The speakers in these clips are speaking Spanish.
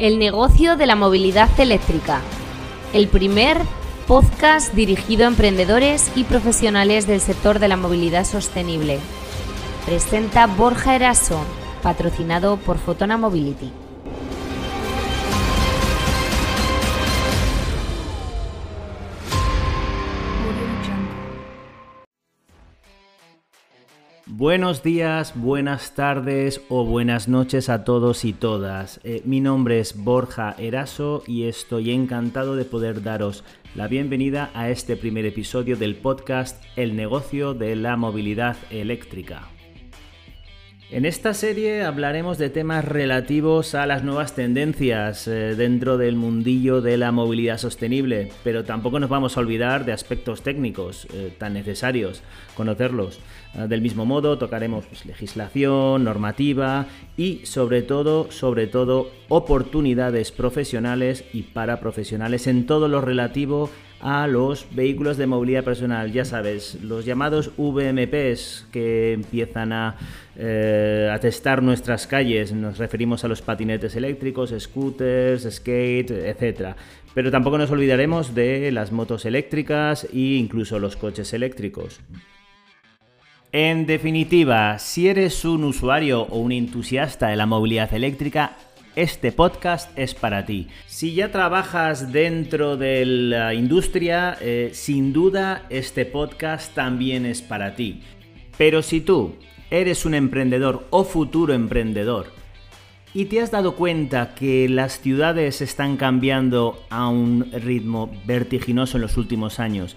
El negocio de la movilidad eléctrica. El primer podcast dirigido a emprendedores y profesionales del sector de la movilidad sostenible. Presenta Borja Eraso, patrocinado por Fotona Mobility. Buenos días, buenas tardes o buenas noches a todos y todas. Eh, mi nombre es Borja Eraso y estoy encantado de poder daros la bienvenida a este primer episodio del podcast El negocio de la movilidad eléctrica. En esta serie hablaremos de temas relativos a las nuevas tendencias eh, dentro del mundillo de la movilidad sostenible, pero tampoco nos vamos a olvidar de aspectos técnicos eh, tan necesarios, conocerlos. Ah, del mismo modo tocaremos pues, legislación, normativa y sobre todo, sobre todo, oportunidades profesionales y para profesionales en todo lo relativo a los vehículos de movilidad personal, ya sabes, los llamados VMPs que empiezan a, eh, testar nuestras calles, nos referimos a los patinetes eléctricos, scooters, skate, etc. Pero tampoco nos olvidaremos de las motos eléctricas e incluso los coches eléctricos. En definitiva, si eres un usuario o un entusiasta de la movilidad eléctrica, este podcast es para ti. Si ya trabajas dentro de la industria, eh, sin duda este podcast también es para ti. Pero si tú eres un emprendedor o futuro emprendedor y te has dado cuenta que las ciudades están cambiando a un ritmo vertiginoso en los últimos años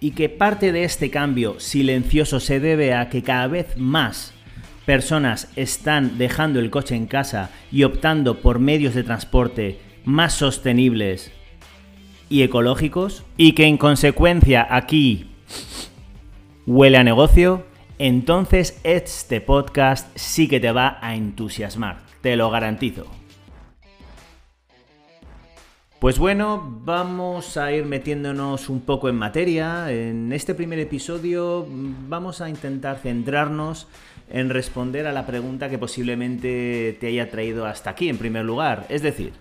y que parte de este cambio silencioso se debe a que cada vez más personas están dejando el coche en casa y optando por medios de transporte más sostenibles y ecológicos y que en consecuencia aquí huele a negocio, entonces este podcast sí que te va a entusiasmar, te lo garantizo. Pues bueno, vamos a ir metiéndonos un poco en materia. En este primer episodio vamos a intentar centrarnos en responder a la pregunta que posiblemente te haya traído hasta aquí en primer lugar. Es decir,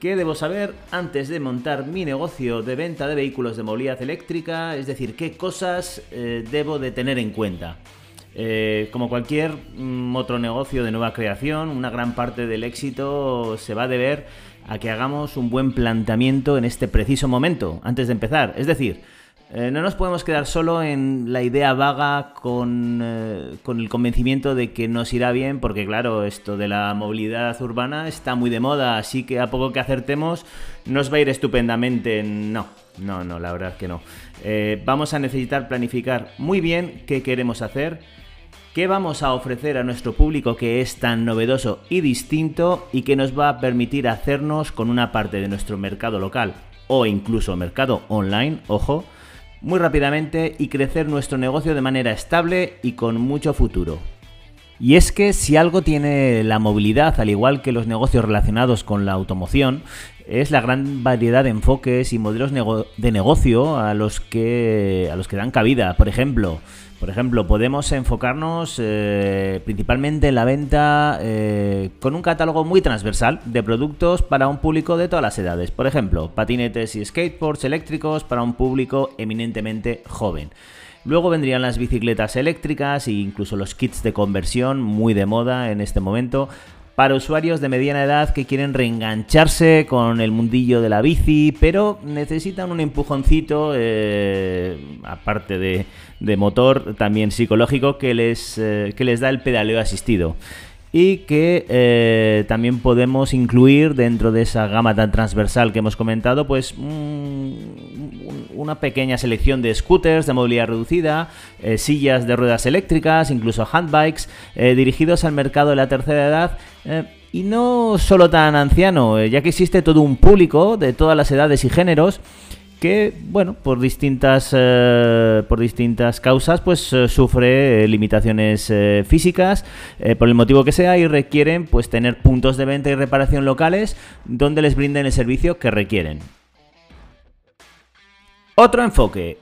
¿qué debo saber antes de montar mi negocio de venta de vehículos de movilidad eléctrica? Es decir, ¿qué cosas eh, debo de tener en cuenta? Eh, como cualquier mm, otro negocio de nueva creación, una gran parte del éxito se va a deber a que hagamos un buen planteamiento en este preciso momento, antes de empezar. Es decir, eh, no nos podemos quedar solo en la idea vaga con, eh, con, el convencimiento de que nos irá bien, porque claro, esto de la movilidad urbana está muy de moda, así que a poco que acertemos nos va a ir estupendamente. No, no, no, la verdad que no. Vamos a necesitar planificar muy bien qué queremos hacer, qué vamos a ofrecer a nuestro público que es tan novedoso y distinto y que nos va a permitir hacernos con una parte de nuestro mercado local o incluso mercado online, ojo, muy rápidamente y crecer nuestro negocio de manera estable y con mucho futuro. Y es que si algo tiene la movilidad, al igual que los negocios relacionados con la automoción, es la gran variedad de enfoques y modelos de negocio a los que a los que dan cabida. Por ejemplo, por ejemplo, podemos enfocarnos eh, principalmente en la venta eh, con un catálogo muy transversal de productos para un público de todas las edades. Por ejemplo, patinetes y skateboards eléctricos para un público eminentemente joven. Luego vendrían las bicicletas eléctricas e incluso los kits de conversión, muy de moda en este momento, para usuarios de mediana edad que quieren reengancharse con el mundillo de la bici, pero necesitan un empujoncito, eh, aparte de, motor, también psicológico, que les, eh, que les da el pedaleo asistido y que eh, también podemos incluir dentro de esa gama tan transversal que hemos comentado, pues una pequeña selección de scooters de movilidad reducida, eh, sillas de ruedas eléctricas, incluso handbikes, eh, dirigidos al mercado de la tercera edad. y no solo tan anciano, ya que existe todo un público de todas las edades y géneros que, bueno, por distintas, eh, por distintas causas, pues eh, sufre eh, limitaciones físicas, por el motivo que sea, y requieren pues tener puntos de venta y reparación locales donde les brinden el servicio que requieren. Otro enfoque,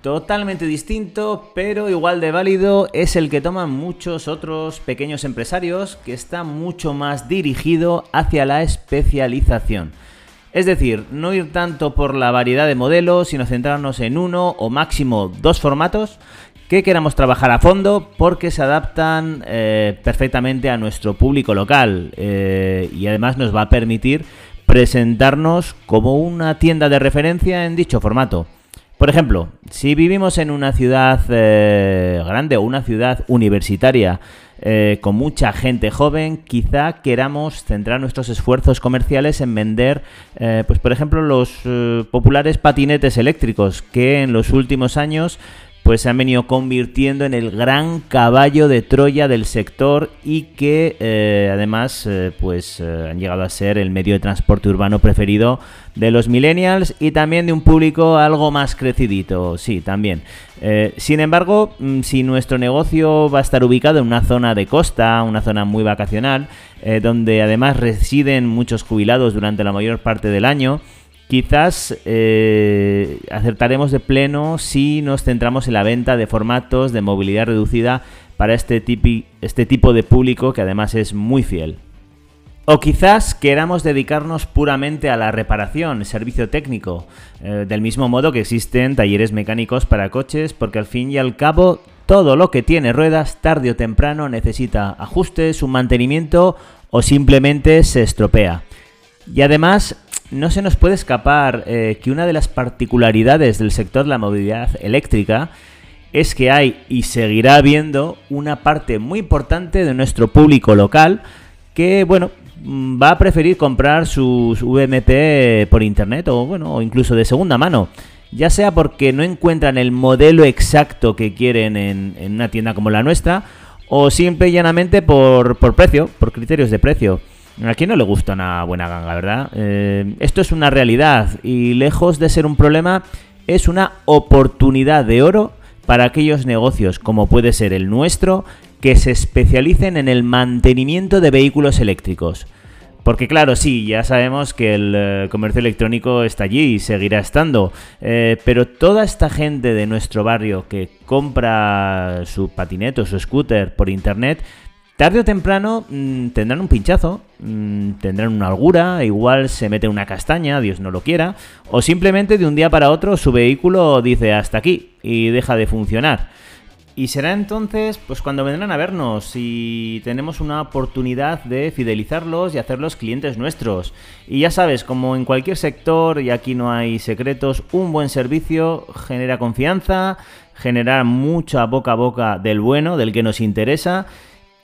totalmente distinto, pero igual de válido, es el que toman muchos otros pequeños empresarios, que está mucho más dirigido hacia la especialización. Es decir, no ir tanto por la variedad de modelos, sino centrarnos en uno o máximo dos formatos que queramos trabajar a fondo porque se adaptan eh, perfectamente a nuestro público local eh, y además nos va a permitir presentarnos como una tienda de referencia en dicho formato. Por ejemplo, si vivimos en una ciudad eh, grande o una ciudad universitaria eh, con mucha gente joven, quizá queramos centrar nuestros esfuerzos comerciales en vender, eh, pues por ejemplo, los populares patinetes eléctricos que en los últimos años pues se han venido convirtiendo en el gran caballo de Troya del sector y que eh, además eh, pues eh, han llegado a ser el medio de transporte urbano preferido de los millennials y también de un público algo más crecidito, sí, también. sin embargo, mm, si nuestro negocio va a estar ubicado en una zona de costa, una zona muy vacacional, donde además residen muchos jubilados durante la mayor parte del año, Quizás eh, acertaremos de pleno si nos centramos en la venta de formatos de movilidad reducida para este, este tipo de público que además es muy fiel. O quizás queramos dedicarnos puramente a la reparación, servicio técnico, eh, del mismo modo que existen talleres mecánicos para coches, porque al fin y al cabo todo lo que tiene ruedas tarde o temprano necesita ajustes, un mantenimiento o simplemente se estropea. Y además no se nos puede escapar eh, que una de las particularidades del sector de la movilidad eléctrica es que hay y seguirá habiendo una parte muy importante de nuestro público local que, bueno, mm, va a preferir comprar sus VMP por internet o, bueno, o incluso de segunda mano. Ya sea porque no encuentran el modelo exacto que quieren en, una tienda como la nuestra, o simple y llanamente por, por precio, por criterios de precio. ¿A quién no le gusta una buena ganga, verdad? Eh, esto es una realidad y lejos de ser un problema, es una oportunidad de oro para aquellos negocios como puede ser el nuestro que se especialicen en el mantenimiento de vehículos eléctricos. Porque claro, sí, ya sabemos que el eh, comercio electrónico está allí y seguirá estando, eh, pero toda esta gente de nuestro barrio que compra su patinete o su scooter por internet Tarde o temprano mm, tendrán un pinchazo, mm, tendrán una holgura, igual se mete una castaña, Dios no lo quiera, o simplemente de un día para otro su vehículo dice hasta aquí y deja de funcionar. Y será entonces, pues cuando vendrán a vernos y tenemos una oportunidad de fidelizarlos y hacerlos clientes nuestros. Y ya sabes, como en cualquier sector, y aquí no hay secretos, un buen servicio genera confianza, genera mucha boca a boca del bueno, del que nos interesa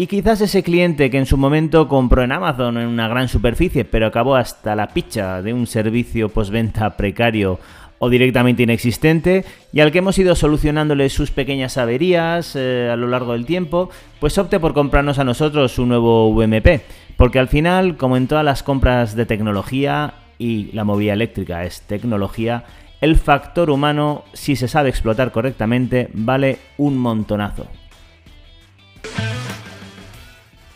y quizás ese cliente que en su momento compró en Amazon en una gran superficie, pero acabó hasta la picha de un servicio postventa precario o directamente inexistente, y al que hemos ido solucionándole sus pequeñas averías eh, a lo largo del tiempo, pues opte por comprarnos a nosotros un nuevo UMP. Porque al final, como en todas las compras de tecnología, y la movilidad eléctrica es tecnología, el factor humano, si se sabe explotar correctamente, vale un montonazo.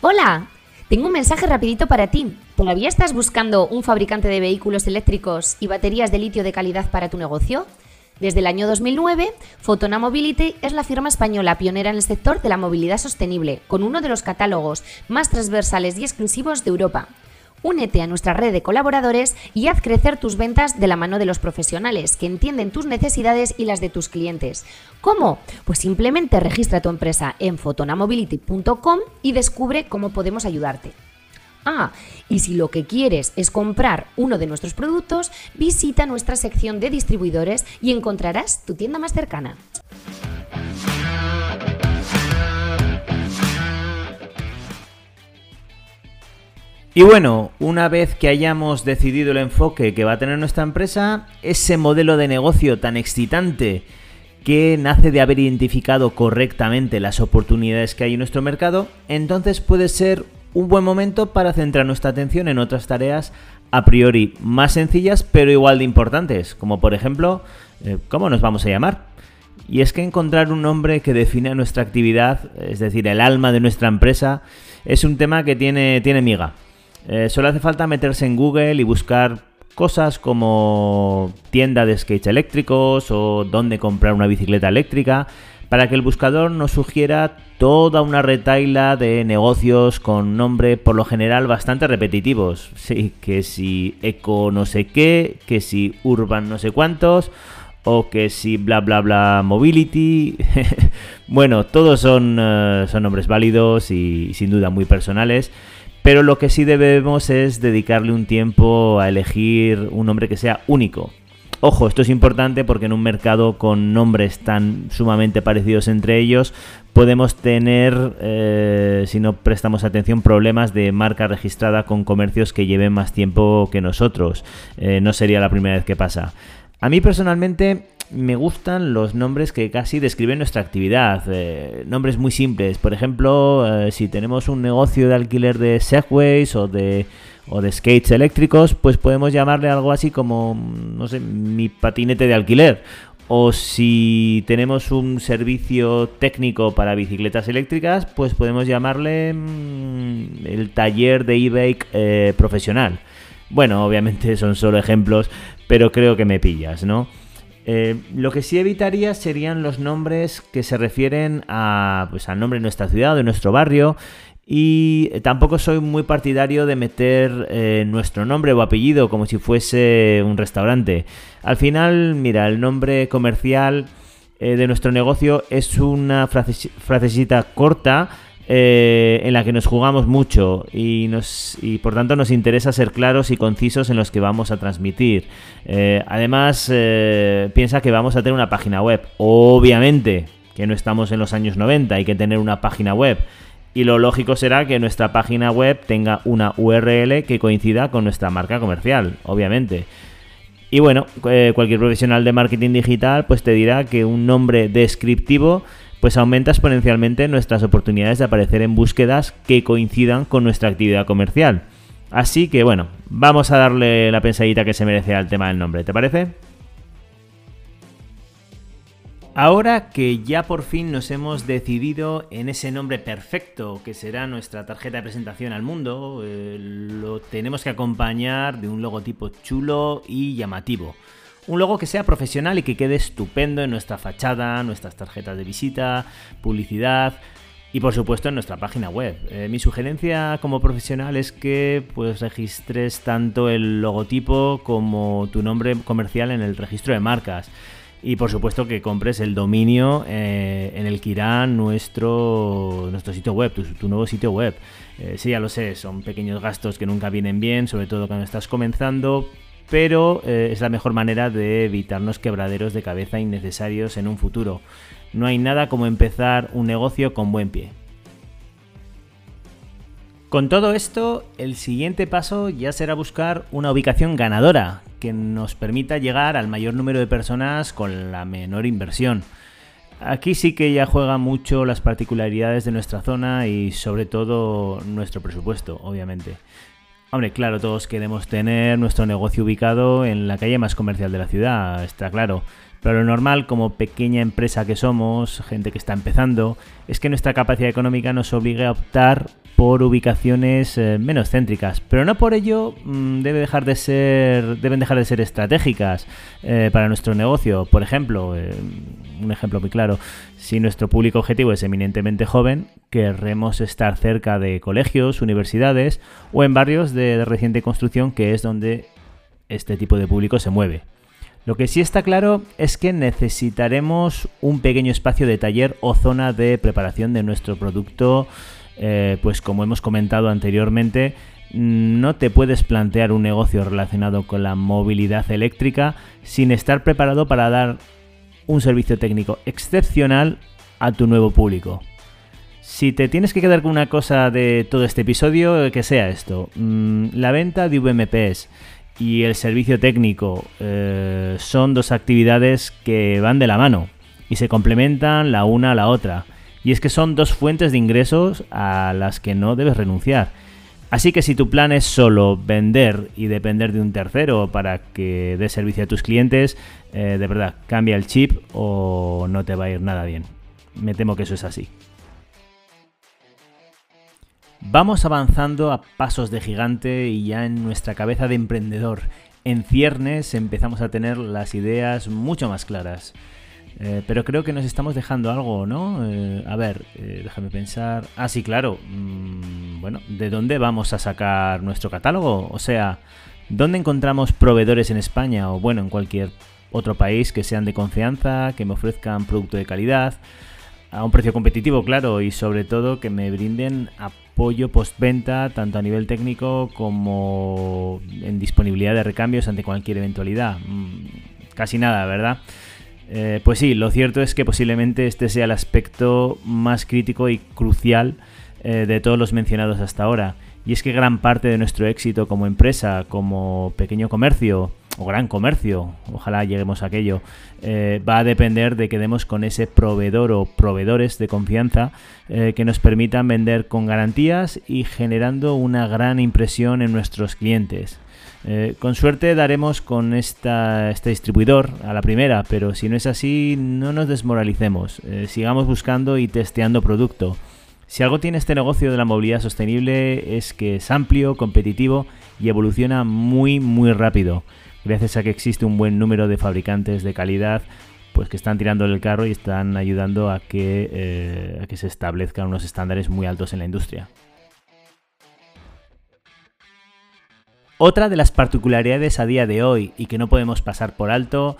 Hola, tengo un mensaje rapidito para ti. ¿Todavía estás buscando un fabricante de vehículos eléctricos y baterías de litio de calidad para tu negocio? Desde el año 2009, Fotona Mobility es la firma española pionera en el sector de la movilidad sostenible, con uno de los catálogos más transversales y exclusivos de Europa. Únete a nuestra red de colaboradores y haz crecer tus ventas de la mano de los profesionales que entienden tus necesidades y las de tus clientes. ¿Cómo? Pues simplemente registra tu empresa en fotonamobility.com y descubre cómo podemos ayudarte. Ah, y si lo que quieres es comprar uno de nuestros productos, visita nuestra sección de distribuidores y encontrarás tu tienda más cercana. Y bueno, una vez que hayamos decidido el enfoque que va a tener nuestra empresa, ese modelo de negocio tan excitante que nace de haber identificado correctamente las oportunidades que hay en nuestro mercado, entonces puede ser un buen momento para centrar nuestra atención en otras tareas a priori más sencillas pero igual de importantes, como por ejemplo, eh, ¿cómo nos vamos a llamar? Y es que encontrar un nombre que define nuestra actividad, es decir, el alma de nuestra empresa, es un tema que tiene, tiene miga. Eh, solo hace falta meterse en Google y buscar cosas como tienda de skates eléctricos o dónde comprar una bicicleta eléctrica, para que el buscador nos sugiera toda una retaila de negocios con nombre por lo general bastante repetitivos. Sí, que si eco no sé qué, que si urban no sé cuántos, o que si bla bla bla mobility. bueno, todos son, eh, son nombres válidos y sin duda muy personales. Pero lo que sí debemos es dedicarle un tiempo a elegir un nombre que sea único. Ojo, esto es importante porque en un mercado con nombres tan sumamente parecidos entre ellos podemos tener, eh, si no prestamos atención, problemas de marca registrada con comercios que lleven más tiempo que nosotros. Eh, no sería la primera vez que pasa. A mí personalmente me gustan los nombres que casi describen nuestra actividad. Eh, nombres muy simples. Por ejemplo, eh, si tenemos un negocio de alquiler de segways o de, o de skates eléctricos, pues podemos llamarle algo así como, no sé, mi patinete de alquiler. O si tenemos un servicio técnico para bicicletas eléctricas, pues podemos llamarle mm, el taller de e-bike eh, profesional. Bueno, obviamente son solo ejemplos, pero creo que me pillas, ¿no? Eh, lo que sí evitaría serían los nombres que se refieren a, pues, al nombre de nuestra ciudad de nuestro barrio. Y tampoco soy muy partidario de meter eh, nuestro nombre o apellido como si fuese un restaurante. Al final, mira, el nombre comercial eh, de nuestro negocio es una frasecita corta eh, en la que nos jugamos mucho y, nos, y por tanto nos interesa ser claros y concisos en los que vamos a transmitir. Eh, además, eh, piensa que vamos a tener una página web. Obviamente que no estamos en los años 90, hay que tener una página web. Y lo lógico será que nuestra página web tenga una URL que coincida con nuestra marca comercial, obviamente. Y bueno, cualquier profesional de marketing digital pues te dirá que un nombre descriptivo pues aumenta exponencialmente nuestras oportunidades de aparecer en búsquedas que coincidan con nuestra actividad comercial. Así que bueno, vamos a darle la pensadita que se merece al tema del nombre, ¿te parece? Ahora que ya por fin nos hemos decidido en ese nombre perfecto que será nuestra tarjeta de presentación al mundo, eh, lo tenemos que acompañar de un logotipo chulo y llamativo. Un logo que sea profesional y que quede estupendo en nuestra fachada, nuestras tarjetas de visita, publicidad y por supuesto en nuestra página web. Eh, mi sugerencia como profesional es que pues registres tanto el logotipo como tu nombre comercial en el registro de marcas. Y por supuesto que compres el dominio eh, en el que irá nuestro, nuestro sitio web, tu, nuevo sitio web. Eh, sí, ya lo sé, son pequeños gastos que nunca vienen bien, sobre todo cuando estás comenzando, pero eh, es la mejor manera de evitarnos quebraderos de cabeza innecesarios en un futuro. No hay nada como empezar un negocio con buen pie. Con todo esto, el siguiente paso ya será buscar una ubicación ganadora que nos permita llegar al mayor número de personas con la menor inversión. Aquí sí que ya juega mucho las particularidades de nuestra zona y sobre todo nuestro presupuesto, obviamente. Hombre, claro, todos queremos tener nuestro negocio ubicado en la calle más comercial de la ciudad, está claro. Pero lo normal, como pequeña empresa que somos, gente que está empezando, es que nuestra capacidad económica nos obligue a optar por ubicaciones eh, menos céntricas, pero no por ello mm, debe dejar de ser, deben dejar de ser estratégicas eh, para nuestro negocio. Por ejemplo, eh, un ejemplo muy claro, si nuestro público objetivo es eminentemente joven, querremos estar cerca de colegios, universidades o en barrios de reciente construcción, que es donde este tipo de público se mueve. Lo que sí está claro es que necesitaremos un pequeño espacio de taller o zona de preparación de nuestro producto eh, pues como hemos comentado anteriormente, no te puedes plantear un negocio relacionado con la movilidad eléctrica sin estar preparado para dar un servicio técnico excepcional a tu nuevo público. Si te tienes que quedar con una cosa de todo este episodio, que sea esto. Mm, la venta de VMPs y el servicio técnico eh, son dos actividades que van de la mano y se complementan la una a la otra. Y es que son dos fuentes de ingresos a las que no debes renunciar. Así que si tu plan es solo vender y depender de un tercero para que dé servicio a tus clientes, eh, de verdad, cambia el chip o no te va a ir nada bien. Me temo que eso es así. Vamos avanzando a pasos de gigante y ya en nuestra cabeza de emprendedor en ciernes empezamos a tener las ideas mucho más claras. Eh, pero creo que nos estamos dejando algo, ¿no? Eh, a ver, eh, déjame pensar. Ah, sí, claro. Mm, bueno, ¿de dónde vamos a sacar nuestro catálogo? O sea, ¿dónde encontramos proveedores en España o, bueno, en cualquier otro país que sean de confianza, que me ofrezcan producto de calidad, a un precio competitivo, claro, y sobre todo que me brinden apoyo postventa, tanto a nivel técnico como en disponibilidad de recambios ante cualquier eventualidad? Mm, casi nada, ¿verdad? Eh, pues sí, lo cierto es que posiblemente este sea el aspecto más crítico y crucial eh, de todos los mencionados hasta ahora. Y es que gran parte de nuestro éxito como empresa, como pequeño comercio o gran comercio, ojalá lleguemos a aquello, eh, va a depender de que demos con ese proveedor o proveedores de confianza que nos permitan vender con garantías y generando una gran impresión en nuestros clientes. Eh, con suerte daremos con este distribuidor a la primera, pero si no es así, no nos desmoralicemos. Eh, sigamos buscando y testeando producto. Si algo tiene este negocio de la movilidad sostenible es que es amplio, competitivo y evoluciona muy muy rápido. Gracias a que existe un buen número de fabricantes de calidad pues que están tirando el carro y están ayudando a que, eh, a que se establezcan unos estándares muy altos en la industria. Otra de las particularidades a día de hoy y que no podemos pasar por alto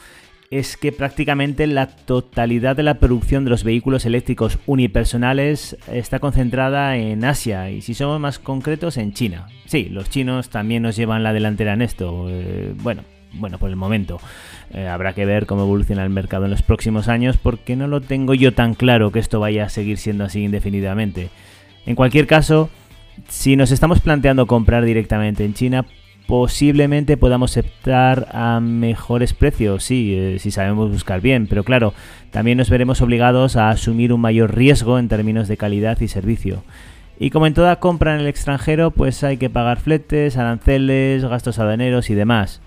es que prácticamente la totalidad de la producción de los vehículos eléctricos unipersonales está concentrada en Asia y si somos más concretos en China. Sí, los chinos también nos llevan la delantera en esto. Eh, bueno, bueno, por el momento. Eh, habrá que ver cómo evoluciona el mercado en los próximos años porque no lo tengo yo tan claro que esto vaya a seguir siendo así indefinidamente. En cualquier caso, si nos estamos planteando comprar directamente en China, posiblemente podamos optar a mejores precios, sí, eh, si sabemos buscar bien, pero claro, también nos veremos obligados a asumir un mayor riesgo en términos de calidad y servicio. Y como en toda compra en el extranjero, pues hay que pagar fletes, aranceles, gastos aduaneros y demás.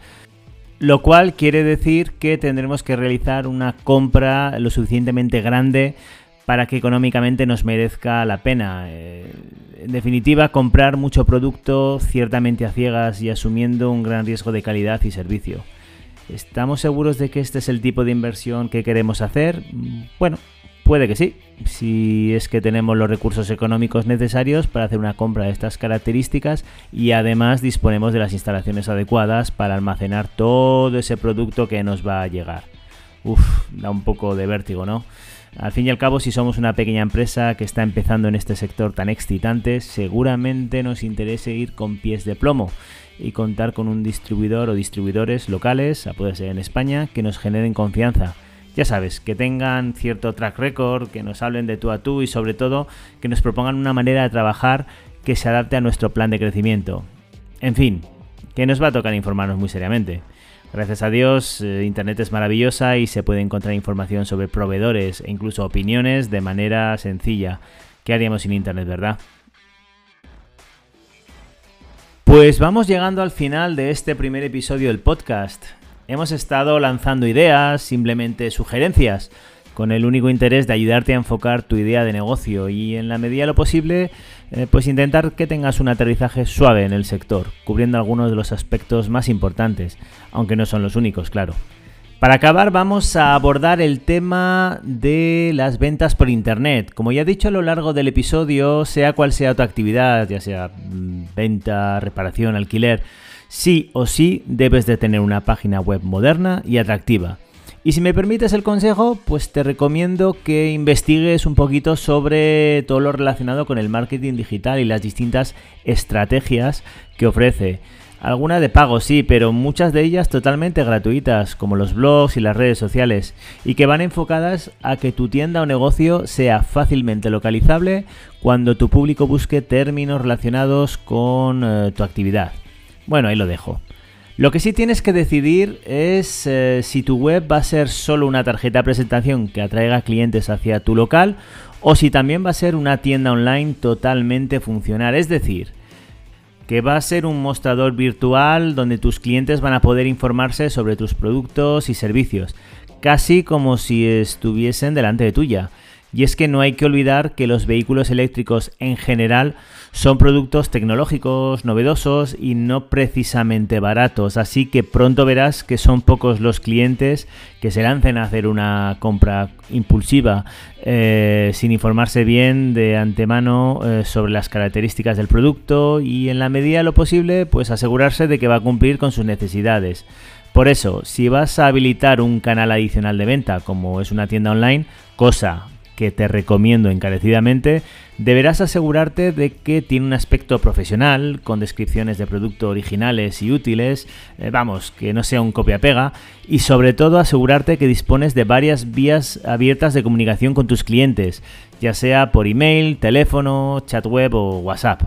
Lo cual quiere decir que tendremos que realizar una compra lo suficientemente grande para que económicamente nos merezca la pena. Eh, en definitiva, comprar mucho producto ciertamente a ciegas y asumiendo un gran riesgo de calidad y servicio. ¿Estamos seguros de que este es el tipo de inversión que queremos hacer? Bueno, puede que sí, si es que tenemos los recursos económicos necesarios para hacer una compra de estas características y además disponemos de las instalaciones adecuadas para almacenar todo ese producto que nos va a llegar. Uf, da un poco de vértigo, ¿no? Al fin y al cabo, si somos una pequeña empresa que está empezando en este sector tan excitante, seguramente nos interese ir con pies de plomo y contar con un distribuidor o distribuidores locales, a poder ser en España, que nos generen confianza. Ya sabes, que tengan cierto track record, que nos hablen de tú a tú y sobre todo que nos propongan una manera de trabajar que se adapte a nuestro plan de crecimiento. En fin, que nos va a tocar informarnos muy seriamente. Gracias a Dios, eh, Internet es maravillosa y se puede encontrar información sobre proveedores e incluso opiniones de manera sencilla. ¿Qué haríamos sin Internet, verdad? Pues vamos llegando al final de este primer episodio del podcast. Hemos estado lanzando ideas, simplemente sugerencias, con el único interés de ayudarte a enfocar tu idea de negocio y en la medida de lo posible eh, pues intentar que tengas un aterrizaje suave en el sector, cubriendo algunos de los aspectos más importantes, aunque no son los únicos, claro. Para acabar vamos a abordar el tema de las ventas por Internet. Como ya he dicho a lo largo del episodio, sea cual sea tu actividad, ya sea mm, venta, reparación, alquiler, sí o sí debes de tener una página web moderna y atractiva y si me permites el consejo, pues te recomiendo que investigues un poquito sobre todo lo relacionado con el marketing digital y las distintas estrategias que ofrece. Algunas de pago, sí, pero muchas de ellas totalmente gratuitas, como los blogs y las redes sociales, y que van enfocadas a que tu tienda o negocio sea fácilmente localizable cuando tu público busque términos relacionados con eh, tu actividad. Bueno, ahí lo dejo. Lo que sí tienes que decidir es eh, si tu web va a ser solo una tarjeta de presentación que atraiga clientes hacia tu local o si también va a ser una tienda online totalmente funcional. Es decir, que va a ser un mostrador virtual donde tus clientes van a poder informarse sobre tus productos y servicios, casi como si estuviesen delante de tuya. Y es que no hay que olvidar que los vehículos eléctricos en general son productos tecnológicos, novedosos y no precisamente baratos, así que pronto verás que son pocos los clientes que se lancen a hacer una compra impulsiva eh, sin informarse bien de antemano eh, sobre las características del producto y en la medida de lo posible pues asegurarse de que va a cumplir con sus necesidades. Por eso, si vas a habilitar un canal adicional de venta como es una tienda online, cosa que te recomiendo encarecidamente, deberás asegurarte de que tiene un aspecto profesional, con descripciones de producto originales y útiles, eh, vamos, que no sea un copia-pega, y sobre todo asegurarte que dispones de varias vías abiertas de comunicación con tus clientes, ya sea por email, teléfono, chat web o WhatsApp.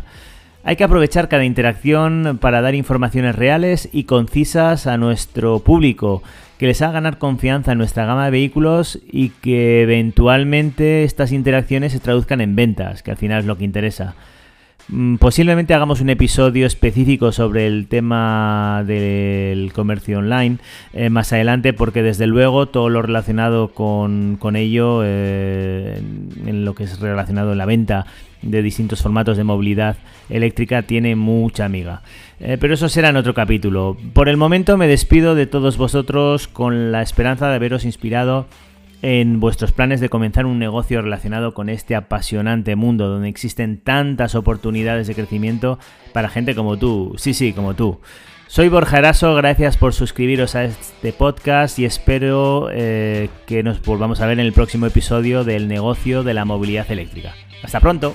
Hay que aprovechar cada interacción para dar informaciones reales y concisas a nuestro público, que les haga ganar confianza en nuestra gama de vehículos y que eventualmente estas interacciones se traduzcan en ventas, que al final es lo que interesa. Mm, posiblemente hagamos un episodio específico sobre el tema del comercio online eh, más adelante porque desde luego todo lo relacionado con, ello eh, en lo que es relacionado en la venta de distintos formatos de movilidad eléctrica tiene mucha amiga. Eh, pero eso será en otro capítulo. Por el momento me despido de todos vosotros con la esperanza de haberos inspirado en vuestros planes de comenzar un negocio relacionado con este apasionante mundo donde existen tantas oportunidades de crecimiento para gente como tú. Sí, sí, como tú. Soy Borja Eraso, gracias por suscribiros a este podcast y espero eh, que nos volvamos a ver en el próximo episodio del negocio de la movilidad eléctrica. Hasta pronto.